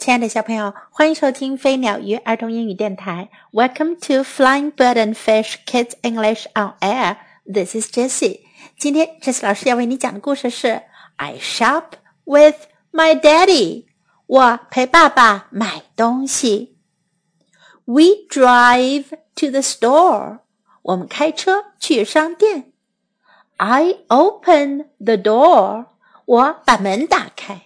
亲爱的小朋友，欢迎收听飞鸟鱼儿童英语电台。Welcome to Flying Bird and Fish Kids English on Air. This is Jessie. 今天 Jessie 老师要为你讲的故事是 I shop with my daddy. 我陪爸爸买东西。We drive to the store. 我们开车去商店。I open the door. 我把门打开。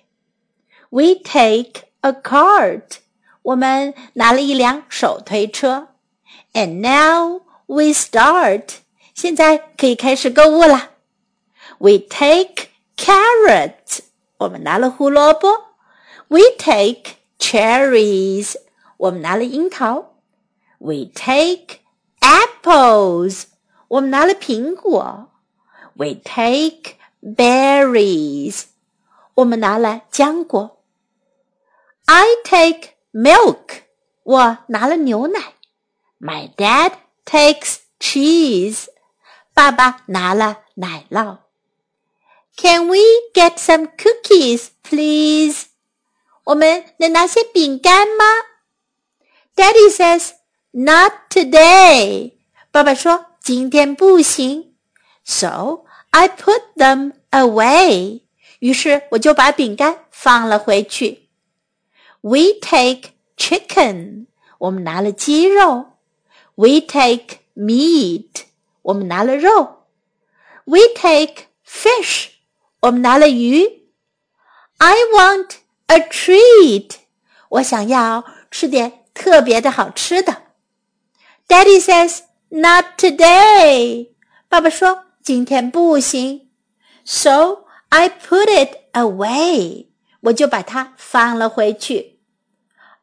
We take a cart. 我们拿了一辆手推车。And now we start. 现在可以开始购物了。We take carrots. 我们拿了胡萝卜。We take cherries. 我们拿了樱桃。We take apples. 我们拿了苹果。We take berries. 我们拿了浆果。 I take milk. 我拿了牛奶。My dad takes cheese. 爸爸拿了奶酪。Can we get some cookies, please? 我们能拿些饼干吗？Daddy says, "Not today." 爸爸说今天不行。So I put them away. 于是我就把饼干放了回去。 we take chicken，我们拿了鸡肉。We take meat，我们拿了肉。We take fish，我们拿了鱼。I want a treat，我想要吃点特别的好吃的。Daddy says not today，爸爸说今天不行。So I put it away，我就把它放了回去。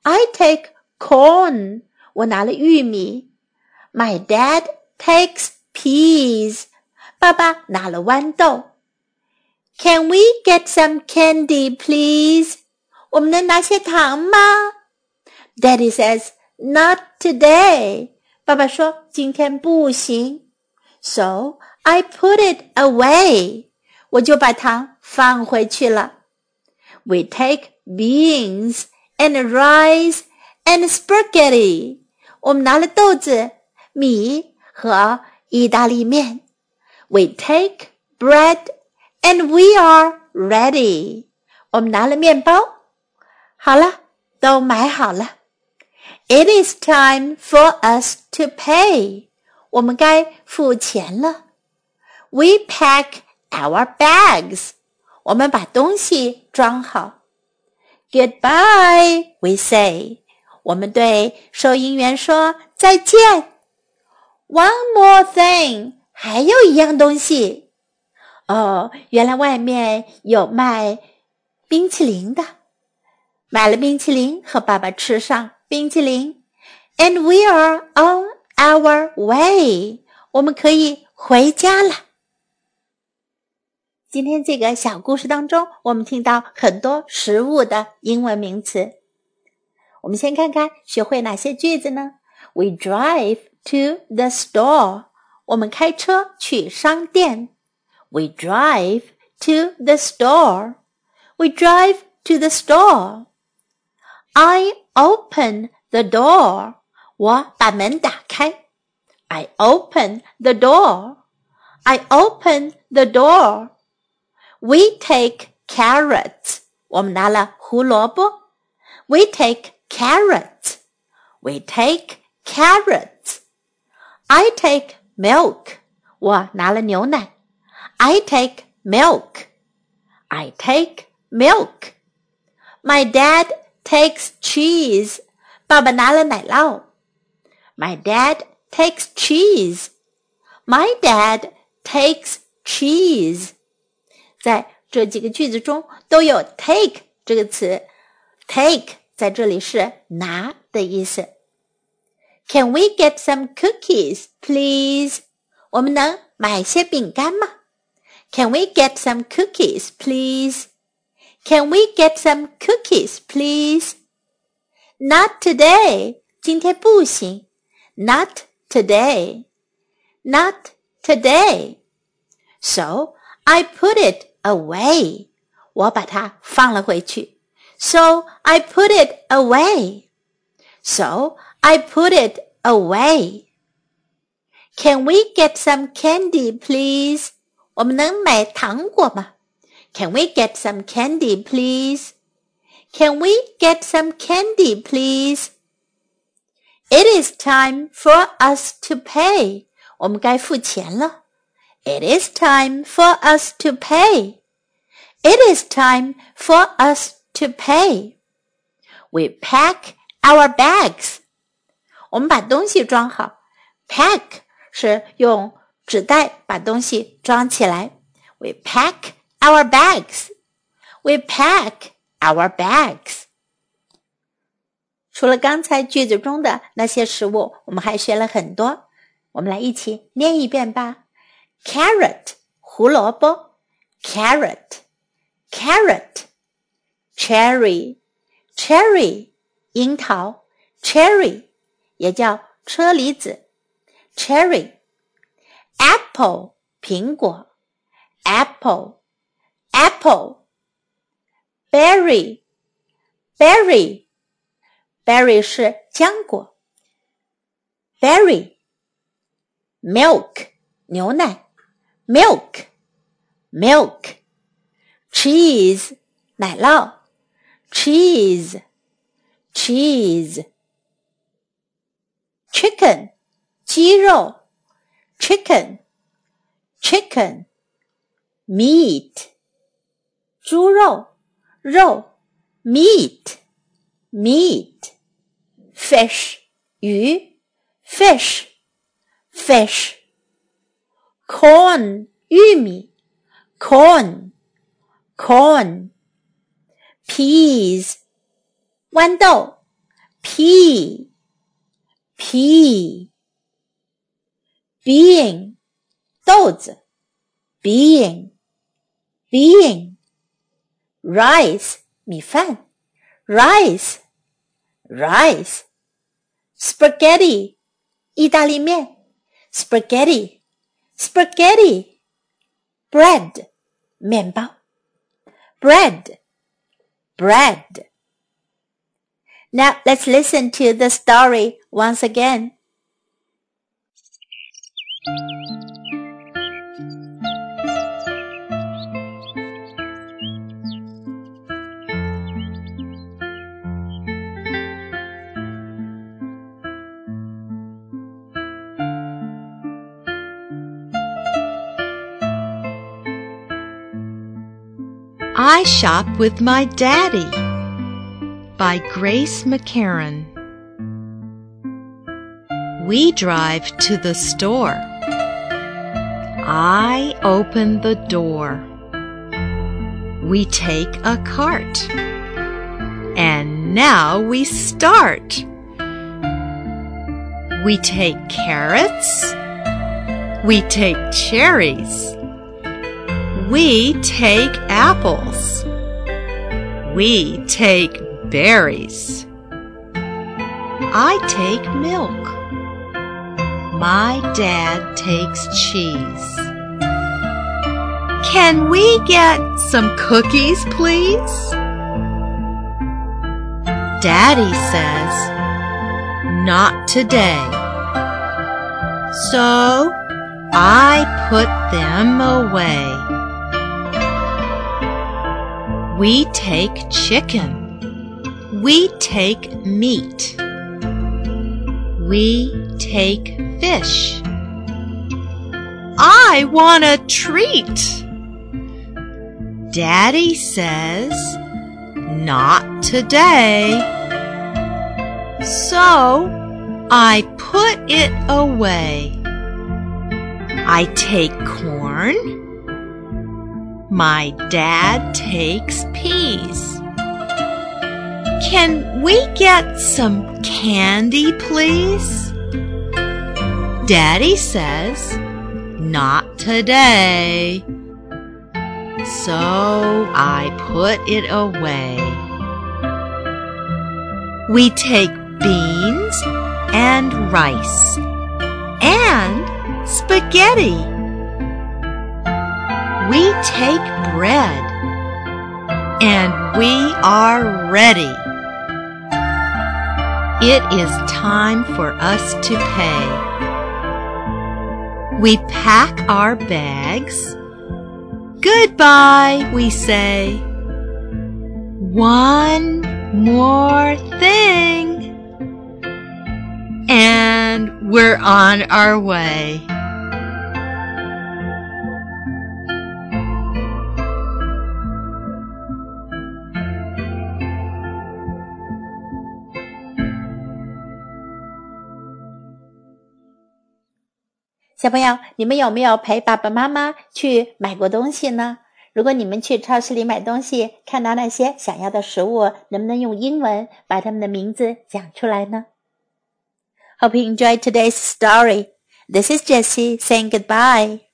I take corn. 我拿了玉米。My dad takes peas. 爸爸拿了豌豆。Can we get some candy, please? 我们能拿些糖吗？Daddy says not today. 爸爸说今天不行。So I put it away. 我就把糖放回去了。We take beans and rice and spaghetti。我们拿了豆子、米和意大利面。We take bread and we are ready。我们拿了面包。好了，都买好了。It is time for us to pay。我们该付钱了。We pack our bags。我们把东西装好。 Goodbye, we say. 我们对收银员说再见。One more thing，还有一样东西。哦，原来外面有卖冰淇淋的。买了冰淇淋，和爸爸吃上冰淇淋。And we are on our way，我们可以回家了。今天这个小故事当中，我们听到很多食物的英文名词。我们先看看学会哪些句子呢？We drive to the store。我们开车去商店。We drive to the store。We drive to the store。I open the door。我把门打开。I open the door。I open the door。 we take carrots. 我们拿了胡萝卜。We take carrots. We take carrots. I take milk. 我拿了牛奶。I take milk. I take milk. My dad takes cheese. 爸爸拿了奶酪。My dad takes cheese. My dad takes cheese. 在这几个句子中都有 take 这个词，take 在这里是拿的意思。Can we get some cookies, please？我们能买些饼干吗？Can we get some cookies, please? Can we get some cookies, please? Not today. 今天不行。Not today. Not today. So I put it away，我把它放了回去。 So I put it away. So I put it away. Can we get some candy, please? 我们能买糖果吗？Can we get some candy, please? Can we get some candy, please? It is time for us to pay. 我们该付钱了。 It is time for us to pay. It is time for us to pay. We pack our bags. 我们把东西装好。Pack 是用纸袋把东西装起来。We pack our bags. We pack our bags. 除了刚才句子中的那些食物，我们还学了很多。我们来一起念一遍吧。 Carrot 胡萝卜，carrot，carrot。Cherry, cherry，樱桃，cherry 也叫车厘子，cherry。Apple 苹果，apple，apple。Berry, berry, berry 是浆果，berry。Milk 牛奶 ，milk, milk。Cheese 奶酪。cheese, cheese. Chicken, 鸡肉，chicken, chicken. Meat, 猪肉，肉，meat, meat. Fish, 鱼，fish, fish. Corn, 玉米，corn, corn peas 豌豆，pea pea bean 豆子，bean bean rice 米饭，rice rice spaghetti 意大利面，spaghetti spaghetti bread 面包，bread bread. Now let's listen to the story once again. I Shop with My Daddy by Grace Maccarone. We drive to the store. I open the door. We take a cart. And now we start. We take carrots. We take cherries. We take apples. We take berries. I take milk. My dad takes cheese. Can we get some cookies, please? Daddy says, not today. So I put them away. We take chicken. We take meat. We take fish. I want a treat. Daddy says, not today. So I put it away. I take corn my dad takes peas. Can we get some candy, please? Daddy says, not today. So I put it away. We take beans and rice and spaghetti we take bread And we are ready. It is time for us to pay. We pack our bags. Goodbye, we say. One more thing. And we're on our way. 小朋友，你们有没有陪爸爸妈妈去买过东西呢？如果你们去超市里买东西，看到那些想要的食物，能不能用英文把它们的名字讲出来呢？Hope you enjoy today's story. This is Jessie saying goodbye.